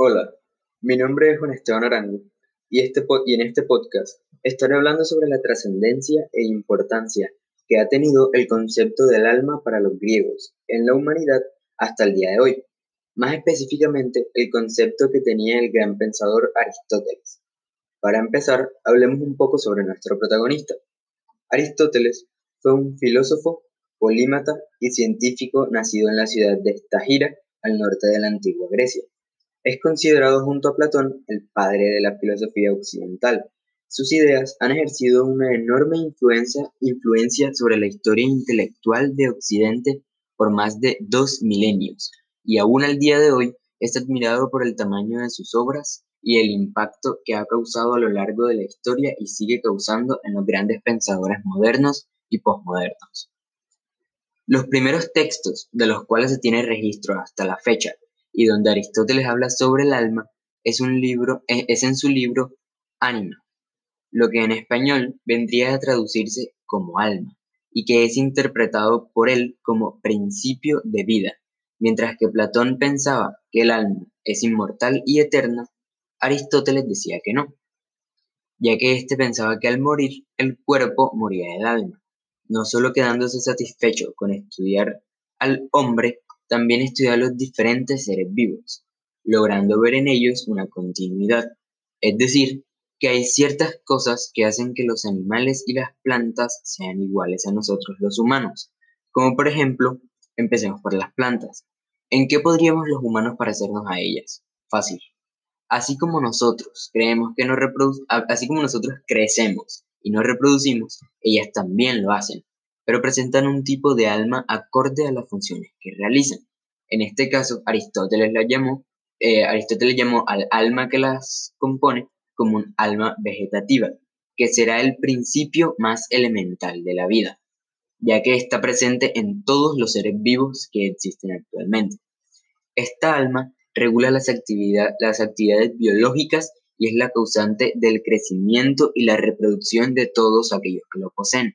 Hola, mi nombre es Juan Esteban Arango y, este y en este podcast estaré hablando sobre la trascendencia e importancia que ha tenido el concepto del alma para los griegos en la humanidad hasta el día de hoy. Más específicamente, el concepto que tenía el gran pensador Aristóteles. Para empezar, hablemos un poco sobre nuestro protagonista. Aristóteles fue un filósofo, polímata y científico nacido en la ciudad de Estagira, al norte de la antigua Grecia. Es considerado junto a Platón el padre de la filosofía occidental. Sus ideas han ejercido una enorme influencia, influencia sobre la historia intelectual de Occidente por más de dos milenios, y aún al día de hoy es admirado por el tamaño de sus obras y el impacto que ha causado a lo largo de la historia y sigue causando en los grandes pensadores modernos y posmodernos. Los primeros textos de los cuales se tiene registro hasta la fecha y donde Aristóteles habla sobre el alma es, en su libro Ánima, lo que en español vendría a traducirse como alma y que es interpretado por él como principio de vida. Mientras que Platón pensaba que el alma es inmortal y eterna, Aristóteles decía que no, ya que éste pensaba que al morir el cuerpo moría del alma, no solo quedándose satisfecho con estudiar al hombre, también estudió los diferentes seres vivos, logrando ver en ellos una continuidad, es decir, que hay ciertas cosas que hacen que los animales y las plantas sean iguales a nosotros los humanos, como por ejemplo, empecemos por las plantas. ¿En qué podríamos los humanos parecernos a ellas? Fácil. Así como nosotros creemos que no así como nosotros crecemos y nos reproducimos, ellas también lo hacen, pero presentan un tipo de alma acorde a las funciones que realizan. En este caso, Aristóteles la llamó, eh, Aristóteles llamó al alma que las compone como un alma vegetativa, que será el principio más elemental de la vida, ya que está presente en todos los seres vivos que existen actualmente. Esta alma regula las, las actividades biológicas y es la causante del crecimiento y la reproducción de todos aquellos que lo poseen.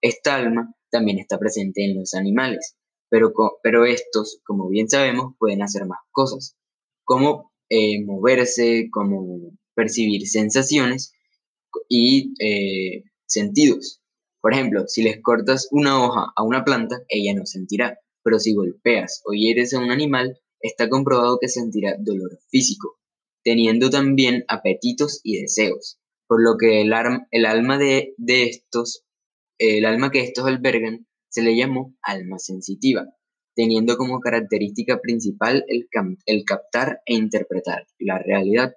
Esta alma también está presente en los animales, pero, pero estos, como bien sabemos, pueden hacer más cosas, como eh, moverse, como percibir sensaciones y eh, sentidos. Por ejemplo, si les cortas una hoja a una planta, ella no sentirá, pero si golpeas o hieres a un animal, está comprobado que sentirá dolor físico, teniendo también apetitos y deseos, por lo que el, el alma de, estos, el alma que estos albergan, se le llamó alma sensitiva, teniendo como característica principal el, captar e interpretar la realidad.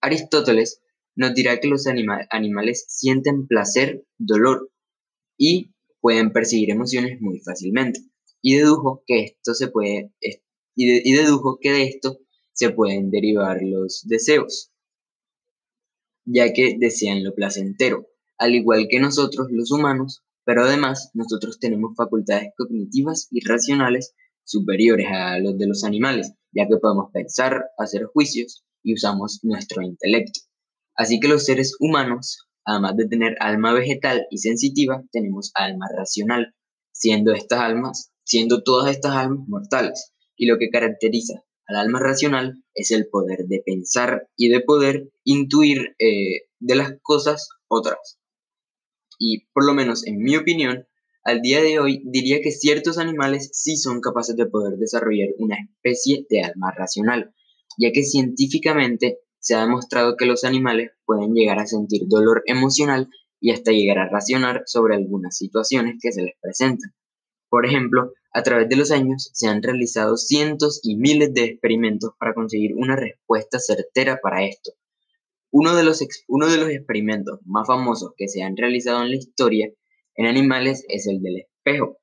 Aristóteles nos dirá que los animales sienten placer, dolor y pueden percibir emociones muy fácilmente, y dedujo que esto se puede, y, dedujo que de esto se pueden derivar los deseos, ya que desean lo placentero, al igual que nosotros los humanos, pero además nosotros tenemos facultades cognitivas y racionales superiores a los de los animales, ya que podemos pensar, hacer juicios y usamos nuestro intelecto. Así que los seres humanos, además de tener alma vegetal y sensitiva, tenemos alma racional, siendo estas almas, siendo todas estas almas mortales, y lo que caracteriza al alma racional es el poder de pensar y de poder intuir eh, de las cosas otras. Y por lo menos en mi opinión, al día de hoy diría que ciertos animales sí son capaces de poder desarrollar una especie de alma racional, ya que científicamente se ha demostrado que los animales pueden llegar a sentir dolor emocional y hasta llegar a racionar sobre algunas situaciones que se les presentan. Por ejemplo, a través de los años se han realizado cientos y miles de experimentos para conseguir una respuesta certera para esto. Uno de, los, uno de los experimentos más famosos que se han realizado en la historia en animales es el del espejo.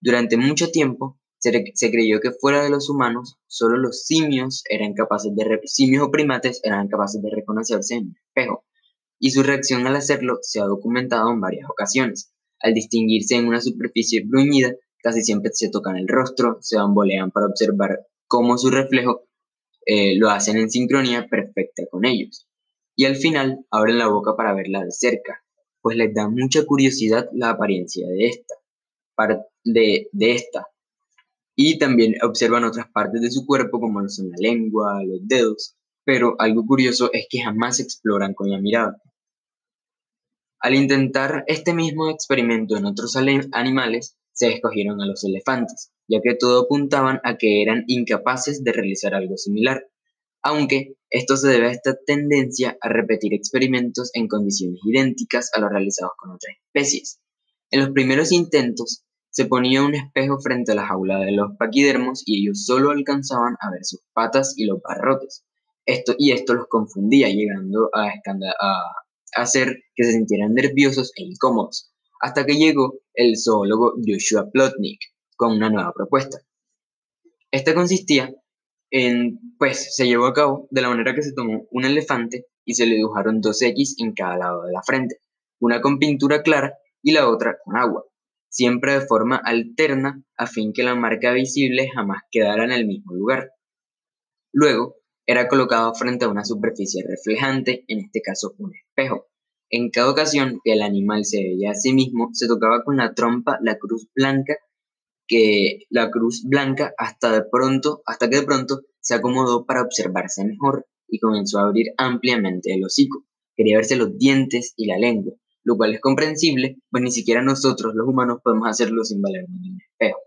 Durante mucho tiempo se, creyó que fuera de los humanos, solo los simios eran capaces de simios o primates eran capaces de reconocerse en un espejo, y su reacción al hacerlo se ha documentado en varias ocasiones. Al distinguirse en una superficie bruñida, casi siempre se tocan el rostro, se bambolean para observar cómo su reflejo eh, lo hacen en sincronía perfecta con ellos. Y al final abren la boca para verla de cerca, pues les da mucha curiosidad la apariencia de esta. de, esta. Y también observan otras partes de su cuerpo como son la lengua, los dedos, pero algo curioso es que jamás exploran con la mirada. Al intentar este mismo experimento en otros animales, se escogieron a los elefantes, ya que todo apuntaban a que eran incapaces de realizar algo similar, aunque esto se debe a esta tendencia a repetir experimentos en condiciones idénticas a los realizados con otras especies. En los primeros intentos, se ponía un espejo frente a la jaula de los paquidermos y ellos solo alcanzaban a ver sus patas y los barrotes. Esto, y esto los confundía, llegando a, a hacer que se sintieran nerviosos e incómodos, hasta que llegó el zoólogo Joshua Plotnik con una nueva propuesta. Esta consistía pues, se llevó a cabo de la manera que se tomó un elefante y se le dibujaron dos X en cada lado de la frente, una con pintura clara y la otra con agua, siempre de forma alterna a fin que la marca visible jamás quedara en el mismo lugar. Luego, era colocado frente a una superficie reflejante, en este caso un espejo, en cada ocasión que el animal se veía a sí mismo, se tocaba con la trompa la cruz blanca, que la cruz blanca hasta de pronto, hasta que de pronto se acomodó para observarse mejor y comenzó a abrir ampliamente el hocico. Quería verse los dientes y la lengua, lo cual es comprensible, pues ni siquiera nosotros los humanos podemos hacerlo sin valernos de un espejo.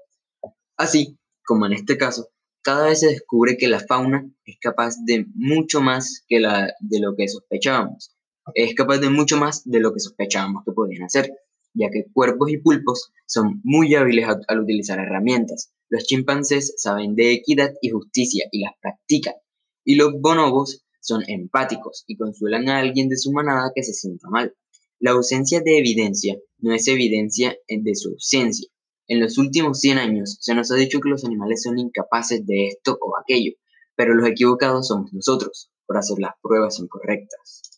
Así, como en este caso, cada vez se descubre que la fauna es capaz de mucho más que la de lo que sospechábamos es capaz de mucho más de lo que sospechábamos que podían hacer, ya que cuerpos y pulpos son muy hábiles al utilizar herramientas. Los chimpancés saben de equidad y justicia y las practican, y los bonobos son empáticos y consuelan a alguien de su manada que se sienta mal. La ausencia de evidencia no es evidencia de su ausencia. En los últimos 100 años se nos ha dicho que los animales son incapaces de esto o aquello, pero los equivocados somos nosotros por hacer las pruebas incorrectas.